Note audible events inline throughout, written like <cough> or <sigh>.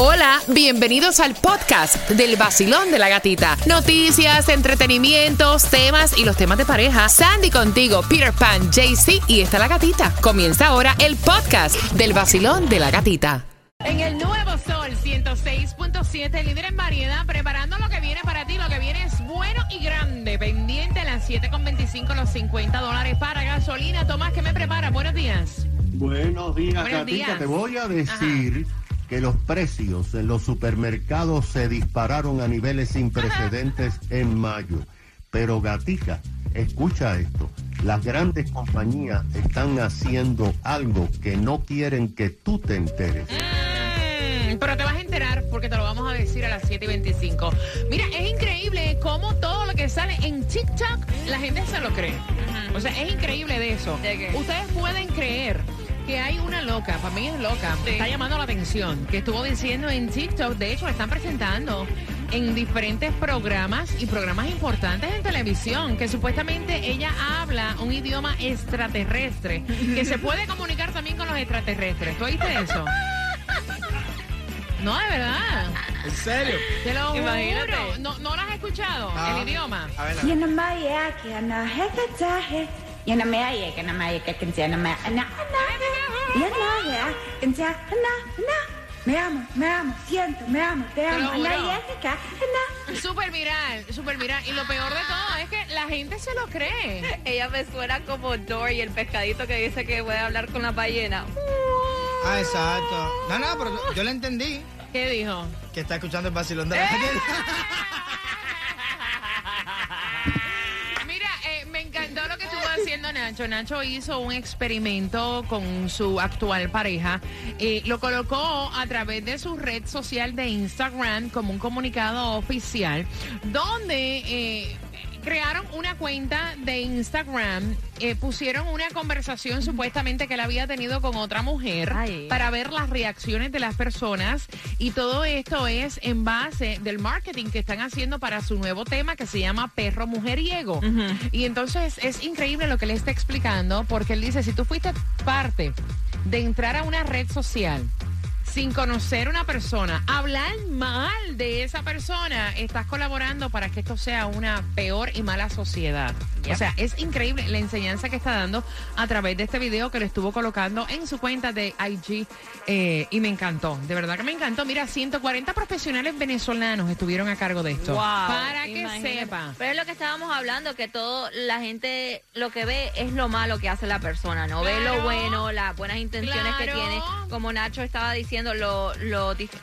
Hola, bienvenidos al podcast del vacilón de la gatita. Noticias, entretenimientos, temas y los temas de pareja. Sandy contigo, Peter Pan, JC y está la gatita. Comienza ahora el podcast del vacilón de la gatita. En el nuevo sol 106.7, líder en variedad, preparando lo que viene para ti. Lo que viene es bueno y grande. Pendiente a las 7.25, los 50 dólares para gasolina. Tomás, ¿qué me prepara? Buenos días. Buenos días, Buenos Gatita. días. Te voy a decir que los precios en los supermercados se dispararon a niveles sin precedentes en mayo. Pero, Gatica, escucha esto. Las grandes compañías están haciendo algo que no quieren que tú te enteres. Mm, pero te vas a enterar porque te lo vamos a decir a las 7 y 25. Mira, es increíble cómo todo lo que sale en TikTok la gente se lo cree. O sea, es increíble de eso. Ustedes pueden creer que hay una loca, para mí es loca, Sí. está llamando la atención, que estuvo diciendo en TikTok, de hecho la están presentando en diferentes programas y programas importantes en televisión, que supuestamente ella habla un idioma extraterrestre, que se puede comunicar también con los extraterrestres. ¿Tú oíste eso? No, de verdad. ¿En serio? Te lo Imagínate. juro. ¿No, ¿No lo has escuchado? Ah. El idioma. A ver, me amo, me amo, siento, me amo, te amo, juro. Anayeka, Súper viral, súper viral. Y lo peor de todo es que la gente se lo cree. Ella me suena como Dory, el pescadito que dice que puede hablar con la ballena. Ah, exacto. No, no, pero yo le entendí ¿Qué dijo? que está escuchando el vacilón de la gente. Mira, eh, me encantó lo que estuvo haciendo Nacho. Hizo un experimento con su actual pareja. Eh, lo colocó a través de su red social de Instagram como un comunicado oficial, donde eh, crearon una cuenta de Instagram, eh, pusieron una conversación supuestamente que él había tenido con otra mujer Ay. para ver las reacciones de las personas y todo esto es en base del marketing que están haciendo para su nuevo tema que se llama Perro Mujeriego. Y entonces es increíble lo que le está explicando porque él dice, si tú fuiste parte de entrar a una red social sin conocer una persona, hablar mal de esa persona, estás colaborando para que esto sea una peor y mala sociedad. O sea, es increíble la enseñanza que está dando a través de este video que lo estuvo colocando en su cuenta de IG eh, y me encantó, de verdad que me encantó. Mira, 140 profesionales venezolanos estuvieron a cargo de esto. Wow, para que imagínate. sepa. Pero es lo que estábamos hablando, que todo la gente lo que ve es lo malo que hace la persona, no ve lo bueno, las buenas intenciones que tiene. Como Nacho estaba diciendo, lo,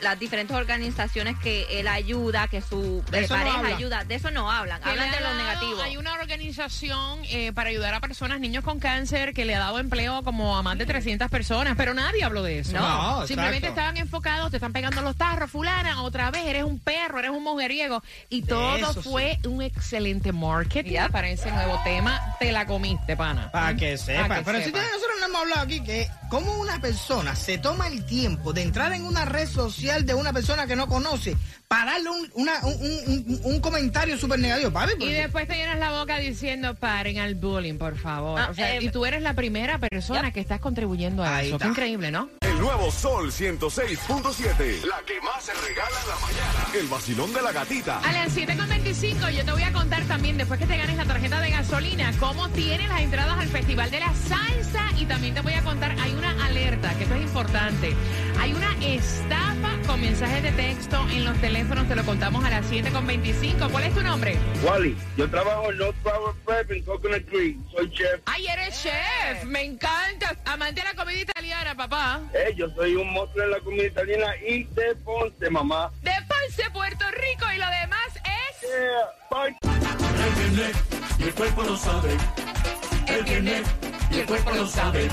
las diferentes organizaciones que él ayuda, que su eh, no pareja ayuda, de eso no hablan, que hablan de lo negativo. Hay una organización eh, para ayudar a personas, niños con cáncer, que le ha dado empleo como a más de 300 personas, pero nadie habló de eso. No, Simplemente exacto. estaban enfocados, te están pegando los tarros, fulana, otra vez eres un perro, eres un mujeriego. Y todo eso fue un excelente marketing Yep. para ese nuevo tema. Te la comiste, pana. Para que sepa. que Pero si sepa. nosotros no hemos hablado aquí que cómo una persona se toma el tiempo de entrar en una red social de una persona que no conoce para darle un, una- un, un- un- un comentario súper negativo. Papi, Y después te llenas la boca diciendo paren al bullying, por favor. Ah, O sea, eh, y tú eres la primera persona que estás contribuyendo a Ahí eso. Qué está. increíble, ¿no? Nuevo Sol 106.7. La que más se regala en la mañana. El vacilón de la gatita. A las 7.25 yo te voy a contar también, después que te ganes la tarjeta de gasolina, cómo tienes las entradas al Festival de la Salsa y también te voy a contar, hay una alerta, que esto es importante. Hay una estafa con mensajes de texto en los teléfonos, te lo contamos a las 7.25. ¿Cuál es tu nombre? Wally, yo trabajo en North Power Prep en Coconut Creek. Soy chef. Ay, eres chef, me encanta. Amante de la comida italiana, papá. Eh, yo soy un monstruo en la comida italiana y de Ponce, mamá. De Ponce, Puerto Rico y lo demás es... Yeah, bye. El viernes y el cuerpo lo sabe.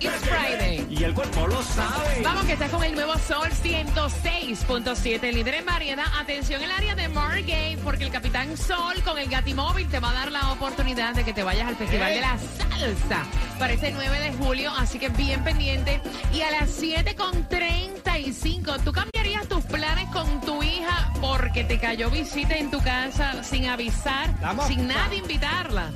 It's Friday. Y el cuerpo lo sabe. Vamos que estás con el nuevo Sol 106.7, líder en variedad. Atención en el área de Margate, porque el Capitán Sol con el Gatimóvil te va a dar la oportunidad de que te vayas al Festival de la Salsa. Para este 9 de julio, así que bien pendiente. Y a las 7.35, ¿tú cambiarías tus planes con tu hija porque te cayó visita en tu casa sin avisar, Vamos. sin nadie invitarla?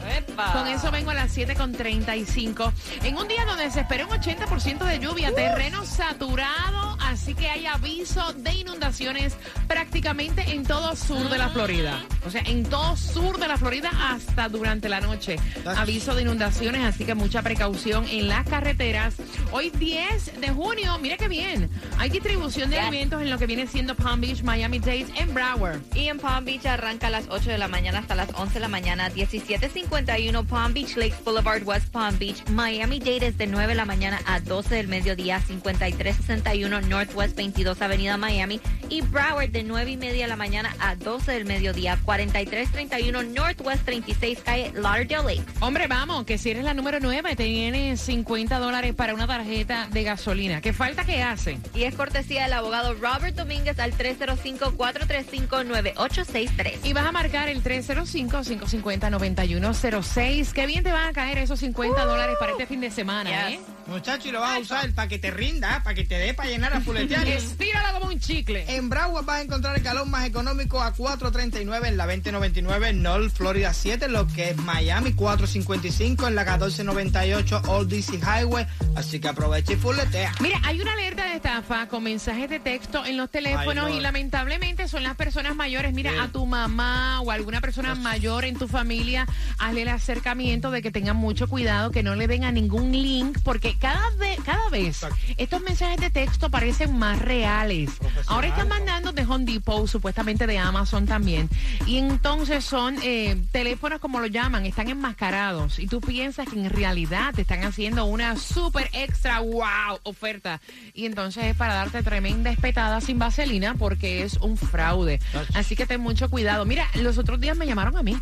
Con eso vengo a las 7.35. En un día donde se espera un 80% de lluvia, terreno saturado, así que hay aviso de inundaciones prácticamente en todo sur de la Florida. O sea, en todo sur de la Florida hasta durante la noche. Aviso de inundaciones, así que mucha precaución en las carreteras. Hoy 10 de junio, mira qué bien. Hay distribución de alimentos en lo que viene siendo Palm Beach, Miami-Dade en Broward. Y en Palm Beach arranca a las 8 de la mañana hasta las 11 de la mañana, 1751 Palm Beach Lakes Boulevard, West Palm Beach. Miami-Dade es de 9 de la mañana a 12 del mediodía, 5361 Northwest 22 Avenida Miami. Y Broward de 9 y media de la mañana a 12 del mediodía, 4331 Northwest 36 Calle Lauderdale Lakes. Hombre, vamos, que si eres la número 9, te viene 50 dólares para una tarjeta de gasolina. ¿Qué falta que hacen? Y es cortesía del abogado Robert Domínguez al 305-435-9863. Y vas a marcar el 305-550-9106. Qué bien te van a caer esos 50 dólares para este fin de semana, Yes. ¿eh? Muchacho, y lo vas a usar para que te rinda, para que te dé para llenar a fuletear. Estíralo como un chicle. En Broward vas a encontrar el galón más económico a 4.39 en la 2099 North Florida 7, lo que es Miami 4.55 en la 1498 Old DC Highway. Así que aprovecha y fuletea. Mira, hay una alerta de estafa con mensajes de texto en los teléfonos Ay, no. y lamentablemente son las personas mayores. Mira, Sí. a tu mamá o alguna persona mayor en tu familia, hazle el acercamiento de que tengan mucho cuidado, que no le den a ningún link, porque cada, vez cada vez Exacto. estos mensajes de texto parecen más reales. Ahora están mandando de Home Depot, supuestamente de Amazon también. Y entonces son eh, teléfonos, como lo llaman, están enmascarados. Y tú piensas que en realidad te están haciendo una super extra wow oferta. Y entonces es para darte tremenda espetada sin vaselina porque es un fraude. Así que ten mucho cuidado. Mira, los otros días me llamaron a mí.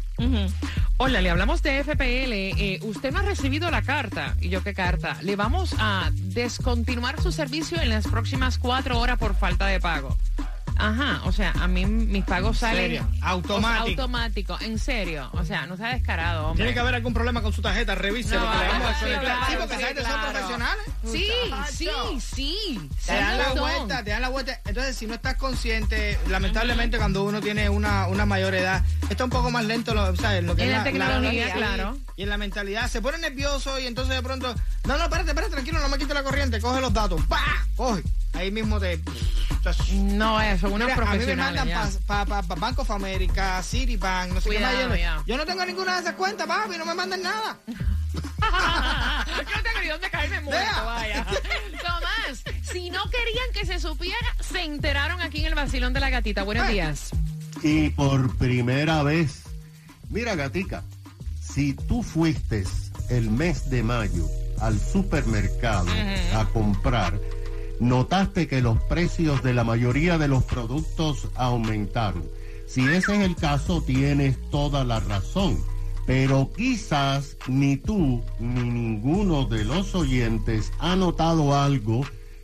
Hola, le hablamos de FPL. Eh, usted no ha recibido la carta. ¿Y yo qué carta? Le vamos a descontinuar su servicio en las próximas cuatro horas por falta de pago. Ajá, o sea, a mí mis pagos salen serio? o sea, Automático. automático, en serio. O sea, no sea descarado, hombre. Tiene que haber algún problema con su tarjeta, revise No, lo que le vamos a sí, claro, Sí, porque sí, gente son claro. profesionales. Sí, sí, sí. Te dan la vuelta, te dan la vuelta. Entonces, si no estás consciente, lamentablemente cuando uno tiene una, una mayor edad, está un poco más lento lo, ¿sabes? lo que En es la tecnología, claro. Y en la mentalidad. Se pone nervioso y entonces de pronto, no, no, espérate, espérate, tranquilo, no me quite la corriente, coge los datos, ¡pa! Coge. Ahí mismo te... No, son unos Mira, a mí me profesionales. mandan para pa, pa, Bank of America, Citibank, no sé Cuidado, qué más. yo no tengo ninguna de esas cuentas, papi, no me mandan nada. Yo no tengo ni dónde caerme muerto, Vea. vaya. Tomás, si no querían que se supiera, se enteraron aquí en el vacilón de la gatita. Buenos Eh. días. Y por primera vez, mira gatica, si tú fuiste el mes de mayo al supermercado a comprar, notaste que los precios de la mayoría de los productos aumentaron. Si ese es el caso, tienes toda la razón. Pero quizás ni tú ni ninguno de los oyentes ha notado algo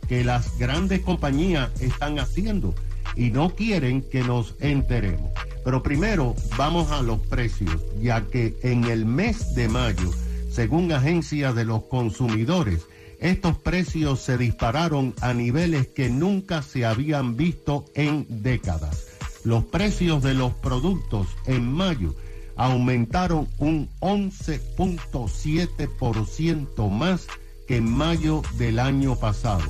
que las grandes compañías están haciendo y no quieren que nos enteremos. Pero primero vamos a los precios, ya que en el mes de mayo, según Agencia de los Consumidores, estos precios se dispararon a niveles que nunca se habían visto en décadas. Los precios de los productos en mayo aumentaron un 11.7% más que en mayo del año pasado.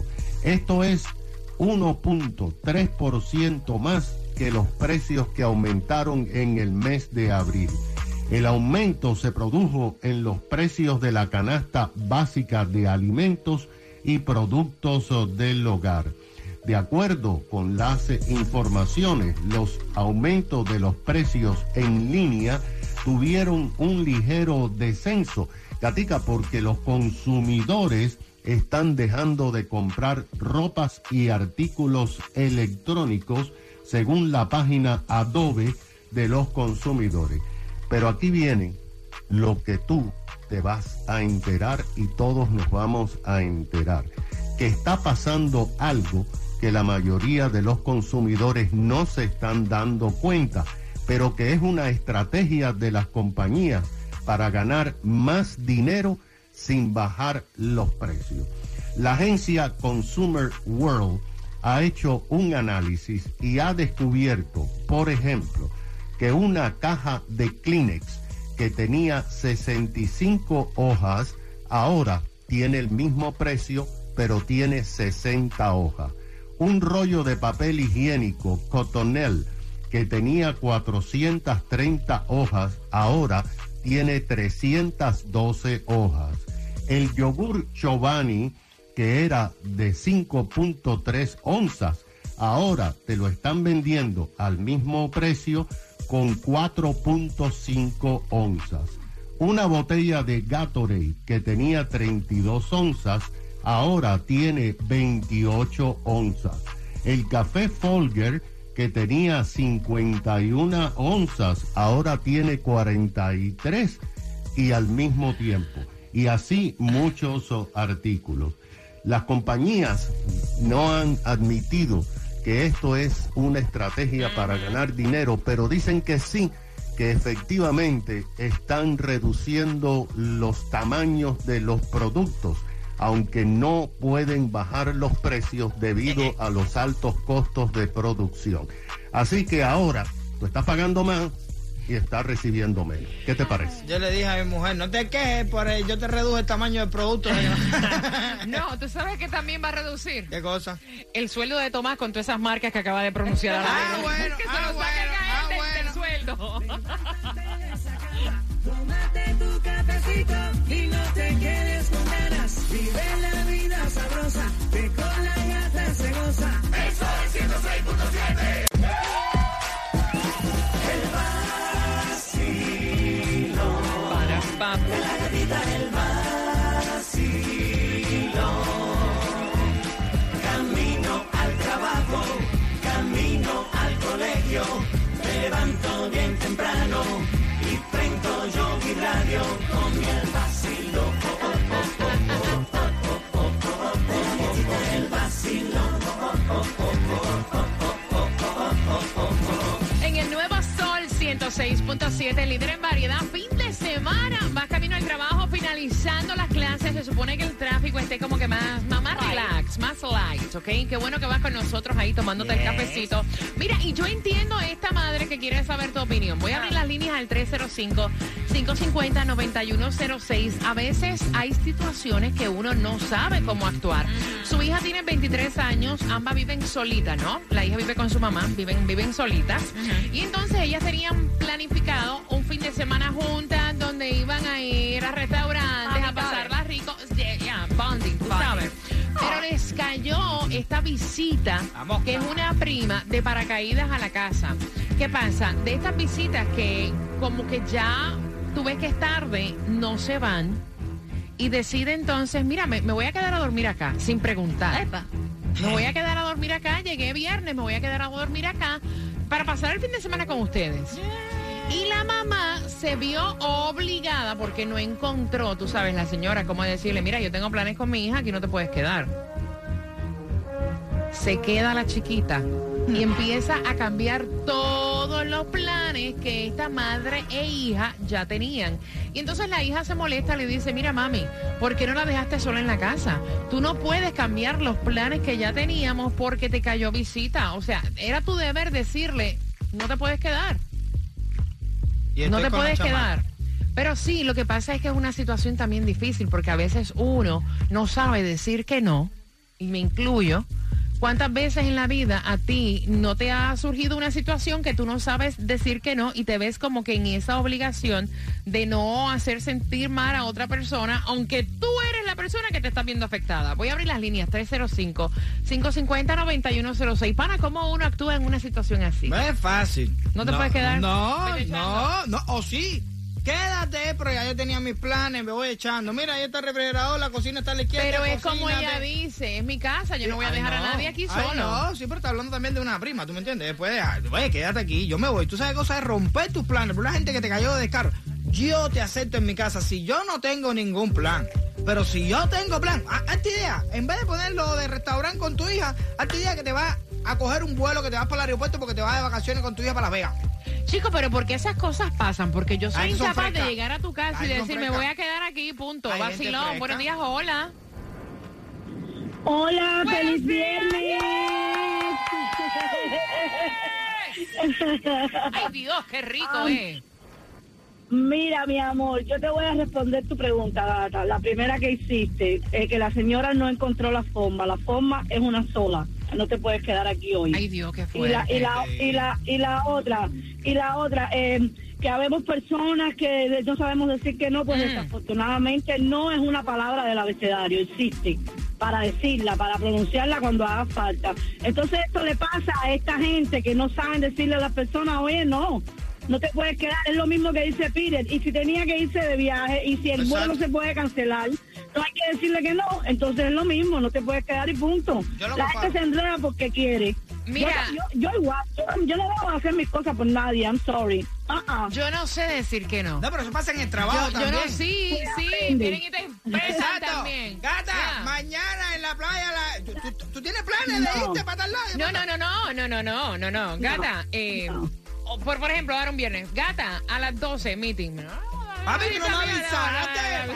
Esto es 1.3% más que los precios que aumentaron en el mes de abril. El aumento se produjo en los precios de la canasta básica de alimentos y productos del hogar. De acuerdo con las informaciones, los aumentos de los precios en línea tuvieron un ligero descenso, Gatica, porque los consumidores están dejando de comprar ropas y artículos electrónicos según la página Adobe de los consumidores. Pero aquí viene lo que tú te vas a enterar y todos nos vamos a enterar. Que está pasando algo que la mayoría de los consumidores no se están dando cuenta, pero que es una estrategia de las compañías para ganar más dinero sin bajar los precios. La agencia Consumer World ha hecho un análisis y ha descubierto, por ejemplo, que una caja de Kleenex que tenía 65 hojas, ahora tiene el mismo precio, pero tiene 60 hojas. Un rollo de papel higiénico Cotonel que tenía 430 hojas, ahora tiene 312 hojas. El yogur Chobani, que era de 5.3 onzas, ahora te lo están vendiendo al mismo precio con 4.5 onzas. Una botella de Gatorade que tenía 32 onzas, ahora tiene 28 onzas. El café Folger que tenía 51 onzas, ahora tiene 43 y al mismo tiempo. Y así muchos artículos. Las compañías no han admitido que esto es una estrategia para ganar dinero, pero dicen que sí, que efectivamente están reduciendo los tamaños de los productos aunque no pueden bajar los precios debido a los altos costos de producción. Así que ahora tú estás pagando más y estás recibiendo menos. ¿Qué te parece? Yo le dije a mi mujer, no te quejes, por el, yo te reduje el tamaño del producto. <laughs> no, tú sabes que también va a reducir. ¿Qué cosa? El sueldo de Tomás con todas esas marcas que acaba de pronunciar. ah, bueno, <laughs> que se ah, lo bueno, ah, bueno. del sueldo. <laughs> que con la gata se goza. 106.7, líder en variedad, fin de semana, vas camino al trabajo, finalizando las clases, se supone que el tráfico esté como que más, más, más relax, más light, ¿ok? Qué bueno que vas con nosotros ahí tomándote el cafecito. Mira, y yo entiendo a esta madre que quiere saber tu opinión. Voy a abrir las líneas al 305-550-9106. A veces hay situaciones que uno no sabe cómo actuar. Su hija tiene 23 años, ambas viven solitas, ¿no? La hija vive con su mamá, viven, viven solitas. Y entonces ellas tenían planificado un fin de semana juntas donde iban a ir a restaurantes, a pasarla rico. Yeah, yeah, bonding, tú sabes. Pero les cayó esta visita, que es una prima de paracaídas a la casa. ¿Qué pasa? De estas visitas que como que ya tú ves que es tarde, no se van. Y decide entonces, mira, me, me voy a quedar a dormir acá, sin preguntar. Epa. Me voy a quedar a dormir acá, llegué viernes, me voy a quedar a dormir acá para pasar el fin de semana con ustedes. Y la mamá se vio obligada porque no encontró, tú sabes, la señora, como decirle, mira, yo tengo planes con mi hija, aquí no te puedes quedar. Se queda la chiquita y empieza a cambiar todos los planes que esta madre e hija ya tenían. Y entonces la hija se molesta, le dice, mira mami, ¿por qué no la dejaste sola en la casa? Tú no puedes cambiar los planes que ya teníamos porque te cayó visita. O sea, era tu deber decirle, no te puedes quedar Y no te puedes quedar. Pero sí, lo que pasa es que es una situación también difícil porque a veces uno no sabe decir que no, y me incluyo. ¿Cuántas veces en la vida a ti no te ha surgido una situación que tú no sabes decir que no y te ves como que en esa obligación de no hacer sentir mal a otra persona, aunque tú eres la persona que te está viendo afectada? Voy a abrir las líneas 305-550-9106. Pana, ¿cómo uno actúa en una situación así? No es fácil. ¿No te puedes quedar? No, no, no, o sí. Quédate, pero ya yo tenía mis planes, me voy echando. Mira, ahí está el refrigerador, la cocina está a la izquierda. Pero es como ella dice, es mi casa, yo no voy a Ay, dejar a nadie aquí Ay, solo. no, sí, pero está hablando también de una prima, ¿tú me entiendes? Después de, ay, oye, quédate aquí, yo me voy. Tú sabes cosa es romper tus planes, por la gente que te cayó de descaro. Yo te acepto en mi casa si yo no tengo ningún plan. Pero si yo tengo plan, ha- hazte idea, en vez de ponerlo de restaurante con tu hija, hazte idea que te vas a coger un vuelo, que te vas para el aeropuerto porque te vas de vacaciones con tu hija para Las Vegas. Chico, pero ¿por qué esas cosas pasan? Porque yo soy son incapaz de llegar a tu casa y Ay, son decir, me voy a quedar aquí, punto. Hay Vacilón, buenos días, hola. Hola, Buenos feliz días. viernes. Ay, Dios, qué rico, eh. Mira, mi amor, yo te voy a responder tu pregunta, gata. La primera que hiciste, es que la señora no encontró la forma. La forma es una sola. No te puedes quedar aquí hoy. Ay, Dios, qué y la, fuerte. y la, y la, y la otra, y la otra, eh, que habemos personas que no sabemos decir que no, pues Mm. desafortunadamente no es una palabra del abecedario, existe para decirla, para pronunciarla cuando haga falta. Entonces esto le pasa a esta gente que no saben decirle a las personas, oye, no. No te puedes quedar, es lo mismo que dice Peter. Y si tenía que irse de viaje y si el Exacto. vuelo se puede cancelar, no hay que decirle que no. Entonces es lo mismo, no te puedes quedar y punto. Yo La gente se enreda porque quiere. Mira. Yo, yo, yo igual, yo, yo no debo hacer mis cosas por nadie, I'm sorry. Uh-uh. Yo no sé decir que no. No, pero eso pasa en el Yo, trabajo yo también. no, sí, sí, vienen y te Exacto. también. Gata, Ya. mañana en la playa, la- ¿tú, tú- tú tienes planes de No. irte para tal lado? No, no, no, no, no, no, no, no, no. Gata, eh, o por, por ejemplo, ahora un viernes. Gata, a las 12, meeting. No, Papi, tú no me no, avisaste. no, no,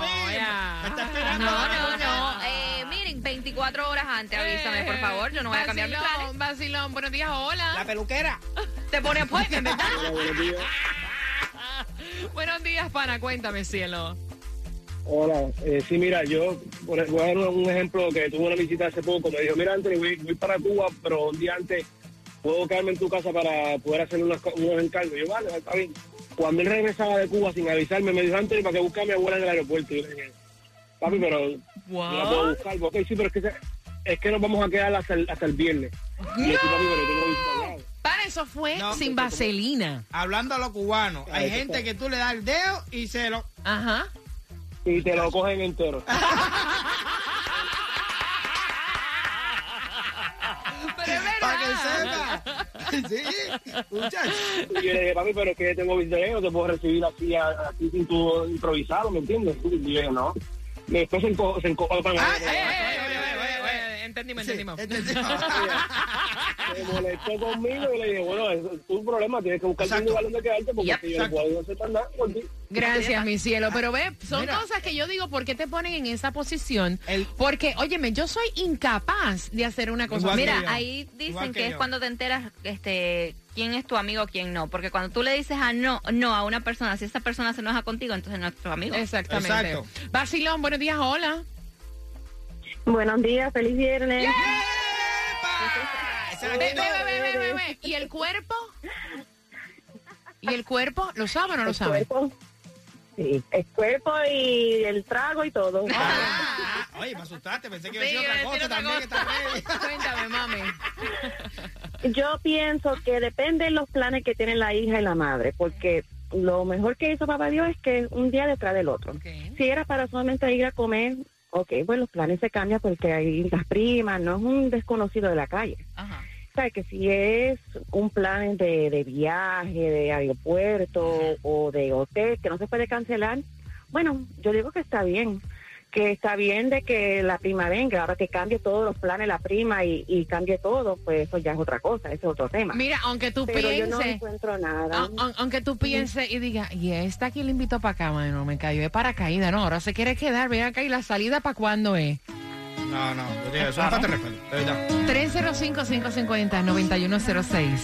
Papi, ya. me estás esperando. No, no, no. Eh, miren, 24 horas antes, avísame, por favor. Yo no voy a cambiar Vacilón, planes. Vacilón, buenos días, hola. La peluquera. Te pone appointment, ¿verdad? <laughs> <laughs> Buenos días, pana, cuéntame, cielo. Hola, eh, sí, mira, yo voy a dar un, ejemplo que tuve una visita hace poco. Me dijo, mira, Anthony, voy, voy para Cuba, pero un día antes puedo quedarme en tu casa para poder hacer unas co- unos encargos. Yo, vale, está bien. Cuando él regresaba de Cuba sin avisarme, me dijo, Anthony, para que busque a mi abuela en el aeropuerto. Y yo le dije, papi, pero yo la puedo buscar. Ok, sí, pero es que, se- es que nos vamos a quedar hasta el, hasta el viernes. Y yo, sí, papi, pero tengo visita allá. Para eso fue No, sin vaselina. Hablando a los cubanos, hay Ahí gente está. que tú le das el dedo y se lo... Ajá. Y te lo cogen entero. <laughs> Pero es Para que sepa. <laughs> sí, muchachos. Y yo le dije, papi, pero es que tengo no te puedo recibir así, así sin tu improvisado, ¿me entiendes? Y yo dije, no. Después se enco- se encojó para Ah, Eh, eh, Entendimos, Sí, entendimos. entendimos. se molestó conmigo y le dije, bueno, es tu problema, tienes que buscar un lugar donde quedarte porque Yep, yo no puedo hacer más nada por ti. Gracias, mi cielo. Pero ve, son Mira. cosas que yo digo, ¿por qué te ponen en esa posición? El- Porque, óyeme, yo soy incapaz de hacer una cosa Mira, yo. ahí dicen que que es cuando te enteras este quién es tu amigo, quién no. Porque cuando tú le dices a no, no a una persona, si esa persona se enoja contigo, entonces no es tu amigo. Exactamente. Exacto. Basilón, buenos días, hola. Buenos días, feliz viernes. Ve, ve, ve. <laughs> ¿Y el cuerpo? ¿Y el cuerpo? ¿Lo sabe o no lo sabe? Sí, el cuerpo y el trago y todo. Ah, ah, oye, me asustaste, pensé que iba a Sí, decir otra cosa también. que está. Cuéntame, mami. Yo pienso que depende de los planes que tienen la hija y la madre, porque lo mejor que hizo papá Dios es que un día detrás del otro. Ok. Si era para solamente ir a comer, ok, pues los planes se cambian porque hay las primas, no es un desconocido de la calle. Ajá. O sea, que si es un plan de, de viaje, de aeropuerto o de hotel que no se puede cancelar, bueno, yo digo que está bien. Que está bien de que la prima venga, ahora que cambie todos los planes la prima y, y cambie todo, pues eso ya es otra cosa, ese es otro tema. Mira, aunque tú Pero yo no pienses, encuentro nada. a- a- aunque tú pienses y digas, y esta aquí le invitó para acá, mano, me cayó de paracaídas, no, ahora se quiere quedar, ven acá y la salida para cuándo es. No, no, eso no falta de respeto, de verdad. 305-550-9106.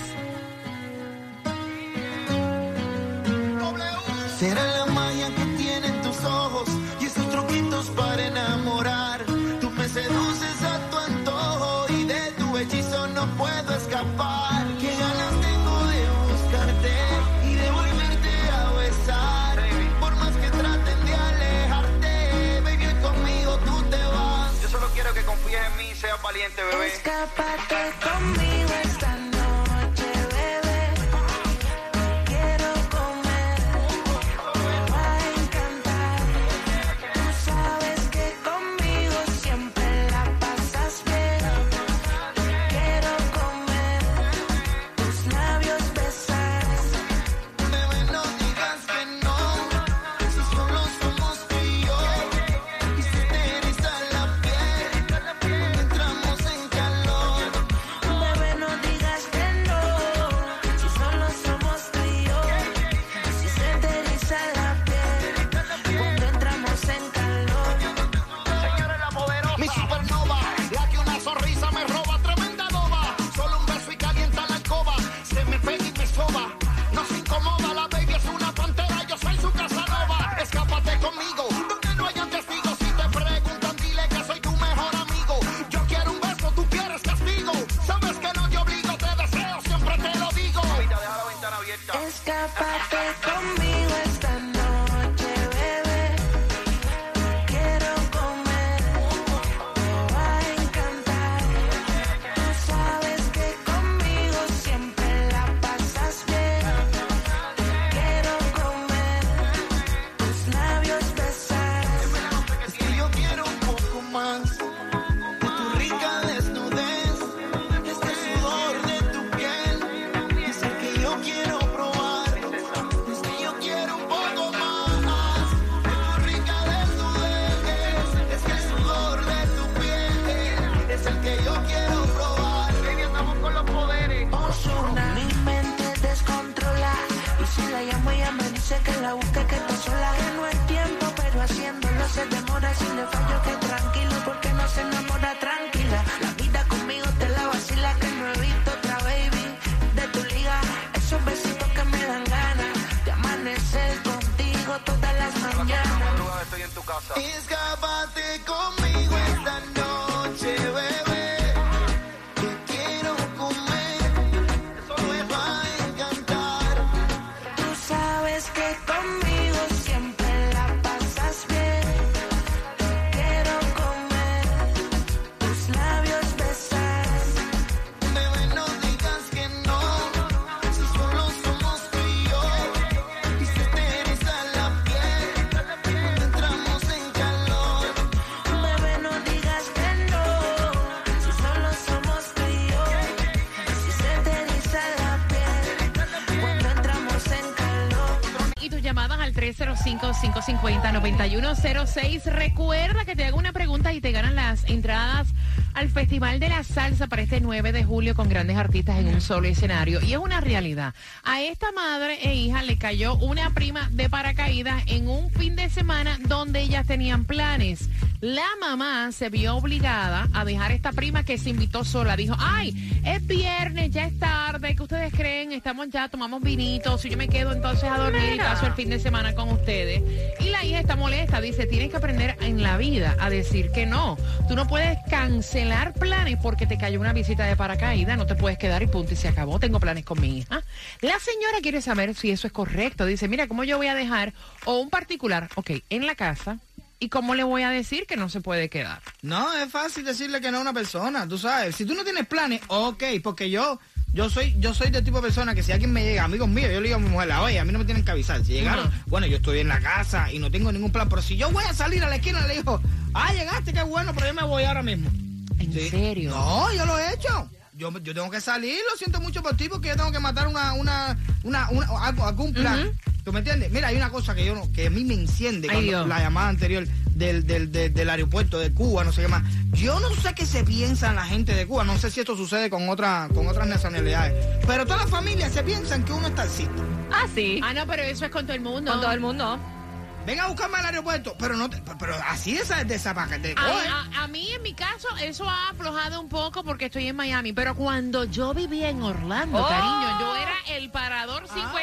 Será la magia que tienen tus ojos para enamorar. Tú me seduces a tu antojo y de tu hechizo no puedo escapar. Qué ganas tengo de buscarte y de volverte a besar. Por más que traten de alejarte, baby, hoy conmigo tú te vas. Yo solo quiero que confíes en mí y seas valiente, bebé. Escápate conmigo se demora Si le fallo que tranquilo porque no se enamora tranquila. La vida conmigo te la vacila que no he visto otra baby De tu liga. Esos besitos que me dan ganas De amanecer contigo todas las mañanas. Estoy en tu casa. 305-550-9106. Recuerda que te hago una pregunta y te ganan las entradas al Festival de la Salsa para este 9 de julio con grandes artistas en un solo escenario. Y es una realidad. A esta madre e hija le cayó una prima de paracaídas en un fin de semana donde ellas tenían planes. La mamá se vio obligada a dejar a esta prima que se invitó sola. Dijo, ay, es viernes, ya es tarde, ¿qué ustedes creen? Estamos ya, tomamos vinito, si yo me quedo entonces a dormir y paso el fin de semana con ustedes. Y la hija está molesta, dice, tienes que aprender en la vida a decir que no. Tú no puedes cancelar planes porque te cayó una visita de paracaídas, no te puedes quedar y punto y se acabó, tengo planes con mi hija. La señora quiere saber si eso es correcto. Dice, mira, ¿cómo yo voy a dejar o un particular, ok, en la casa? ¿Y cómo le voy a decir que no se puede quedar? No, es fácil decirle que no a una persona, tú sabes. Si tú no tienes planes, ok, porque yo yo soy yo soy de tipo de persona que si alguien me llega, amigos míos, yo le digo a mi mujer, oye, a mí no me tienen que avisar. Si llegaron, bueno, yo estoy en la casa y no tengo ningún plan, pero si yo voy a salir a la esquina, le digo, ah, llegaste, qué bueno, pero yo me voy ahora mismo. ¿En Sí. serio? No, yo lo he hecho. Yo, yo tengo que salir, lo siento mucho por ti porque yo tengo que matar una, una, una, una- algo- algún plan. Me entiendes? Mira, hay una cosa que yo no, que a mí me enciende la llamada anterior del, del, del, aeropuerto de Cuba, no sé qué más. Yo no sé qué se piensa en la gente de Cuba, no sé si esto sucede con otra, con otras nacionalidades. Pero todas las familias se piensan que uno es taxista. Ah, sí. Ah, no, pero eso es con todo el mundo. Con todo el mundo. Ven a buscarme al aeropuerto, pero no te, pero así de esa, de esa paquete. A, mí, en mi caso, eso ha aflojado un poco porque estoy en Miami. Pero cuando yo vivía en Orlando, oh. cariño, yo era el parador 50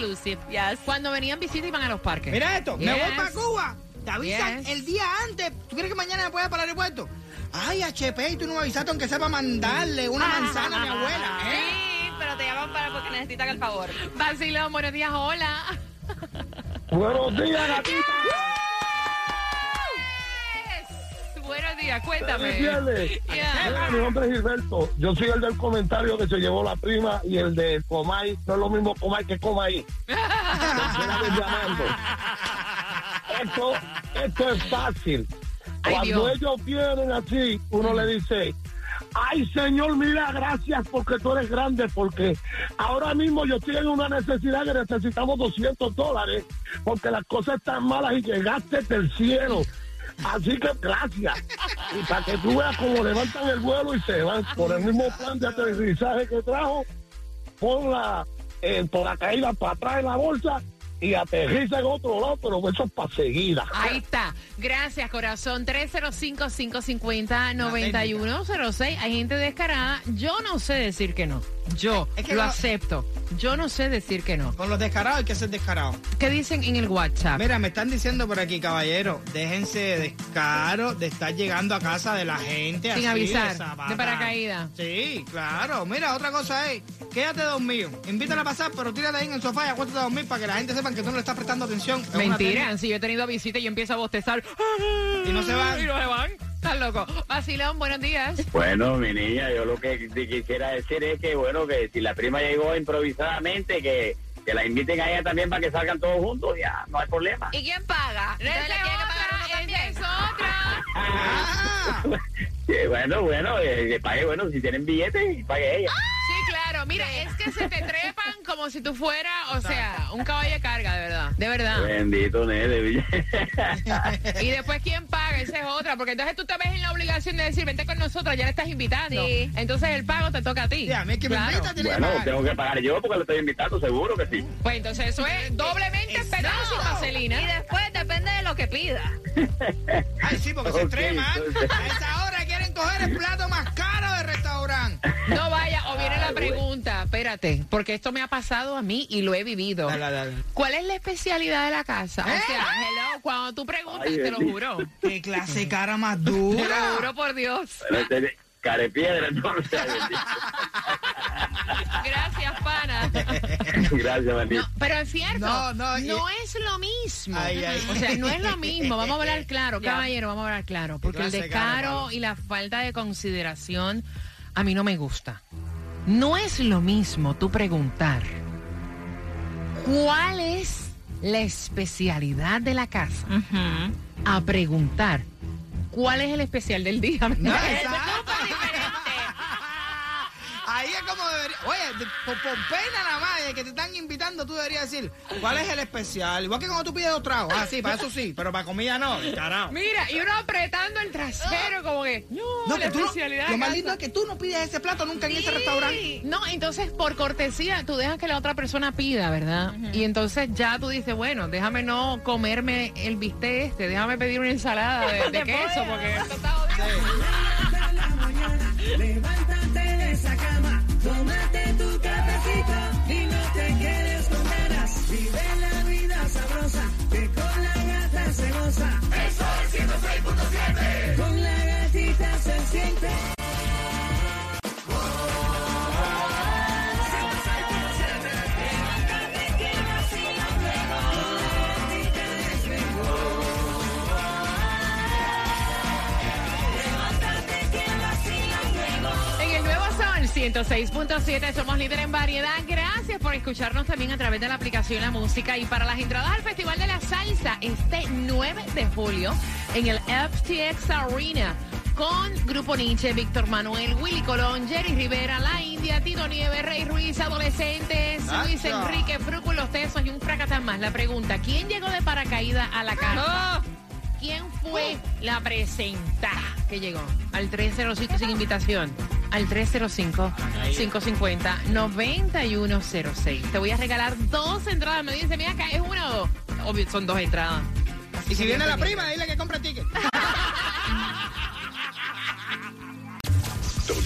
inclusive. Yes. Cuando venían visitas iban a los parques. Mira esto, me voy para Cuba. Te avisan Yes. el día antes. ¿Tú crees que mañana me puedes para el aeropuerto? Ay, HP, y tú no me avisaste aunque sea para mandarle una manzana a mi abuela. ¿eh? Sí, pero te llaman para porque necesitan el favor. Vacilón, buenos días, hola. Buenos días, gatita. Buenos días, cuéntame. Yeah. Mi nombre es Gilberto. Yo soy el del comentario que se llevó la prima y el de Comay. No es lo mismo Comay que Comay. <laughs> Esto, esto es fácil. Ay, Cuando Dios. ellos vienen así, uno le dice, ay Señor, mira, gracias porque tú eres grande, porque ahora mismo yo estoy en una necesidad que necesitamos 200 dólares, porque las cosas están malas y llegaste del cielo. Así que gracias. Y para que tú veas cómo levantan el vuelo y se van por el mismo plan de aterrizaje que trajo, pon la eh, por la caída para atrás en la bolsa y aterriza en otro lado, pero eso es para seguida. Ahí está. Gracias, corazón. 305-550-9106. Hay gente descarada. Yo no sé decir que no. Yo Es que lo no- acepto. Yo no sé decir que no. Con los descarados hay que ser descarado. ¿Qué dicen en el WhatsApp? Mira, me están diciendo por aquí, caballero, déjense de descaro de estar llegando a casa de la gente Sin así, avisar, de paracaídas. Sí, claro. Mira, otra cosa es, quédate dormido. Invítala a pasar, pero tírate ahí en el sofá y acuéstate a dormir para que la gente sepa que tú no le estás prestando atención. Es Mentira, si yo he tenido visita y yo empiezo a bostezar. Y no se van. Y no se van. Estás loco. Vacilón, buenos días. Bueno, mi niña, yo lo que te quisiera decir es que, bueno, que si la prima llegó improvisadamente, que, que la inviten a ella también para que salgan todos juntos, ya, no hay problema. ¿Y quién paga? Esa Entonces le es tiene que pagar uno otra. Ah, <laughs> Sí, bueno, bueno, eh, que pague, bueno, si tienen billetes, pague ella. Sí, claro. Mira, es que se te trepan como si tú fueras, o sea, un caballo de carga, de verdad. De verdad. Bendito, nene. <laughs> Y después, ¿quién paga? Esa es otra. Porque entonces tú te ves en la obligación de decir, vente con nosotros, ya le estás invitando. Sí. Entonces el pago te toca a ti. sí, a mí es que me Claro. invita, tiene que bueno, pagar. tengo que pagar yo porque lo estoy invitando, seguro que sí. Pues entonces eso es doblemente esperado sin Y vaselina. después depende de lo que pida. <laughs> Ay, sí, porque se Ok, extreman. entonces- A esa hora el plato más caro del restaurante. No vaya, o viene la pregunta, espérate, porque esto me ha pasado a mí y lo he vivido. Dale, dale. ¿Cuál es la especialidad de la casa? ¿Eh? O sea, hello, cuando tú preguntas, Ay, te lo juro. Qué clase cara más Te lo dura. juro por Dios. Este, carepiedra, entonces. <laughs> Gracias, pana. Gracias. No, pero es cierto, No, no, no, y- es lo mismo. Ay, ay. O sea, no es lo mismo. Vamos a hablar claro, <laughs> Ya. caballero, vamos a hablar claro. Porque el descaro y la falta de consideración a mí no me gusta. No es lo mismo tú preguntar cuál es la especialidad de la casa a preguntar cuál es el especial del día. <laughs> No, Es exacto. súper diferente. Ahí es como debería. Oye, de- por, por pena nada más de que te están invitando, tú deberías decir cuál es el especial. Igual que cuando tú pides dos tragos. Ah, sí, para eso sí, pero para comida no. Carajo. Mira, y uno apretando el trasero como que, no, la que tú no, especialidad lo más lindo es que tú no pides ese plato nunca en ese restaurante. No, entonces por cortesía tú dejas que la otra persona pida, ¿verdad? Y entonces ya tú dices, bueno, déjame no comerme el bistec este, déjame pedir una ensalada de, <laughs> de queso porque esto está jodido. Gata se goza. Eso es 106.7. Con la gatita se siente. 106.7 somos líder en variedad. Gracias por escucharnos también a través de la aplicación La Música y para las entradas al Festival de la Salsa este 9 de julio en el FTX Arena con Grupo Nietzsche, Víctor Manuel, Willy Colón, Jerry Rivera, La India, Tito Nieves, Rey Ruiz, Adolescentes, Luis. Enrique, Fruco Los Tesos y un fracatán más. La pregunta, ¿quién llegó de paracaídas a la casa? ¿Quién fue la presentada que llegó al 305 sin invitación? Al 305-550-9106. Te voy a regalar dos entradas. Me dice, mira acá, ¿es una o dos? Obvio, son dos entradas. Y si viene la prima, dile que compre ticket. <laughs>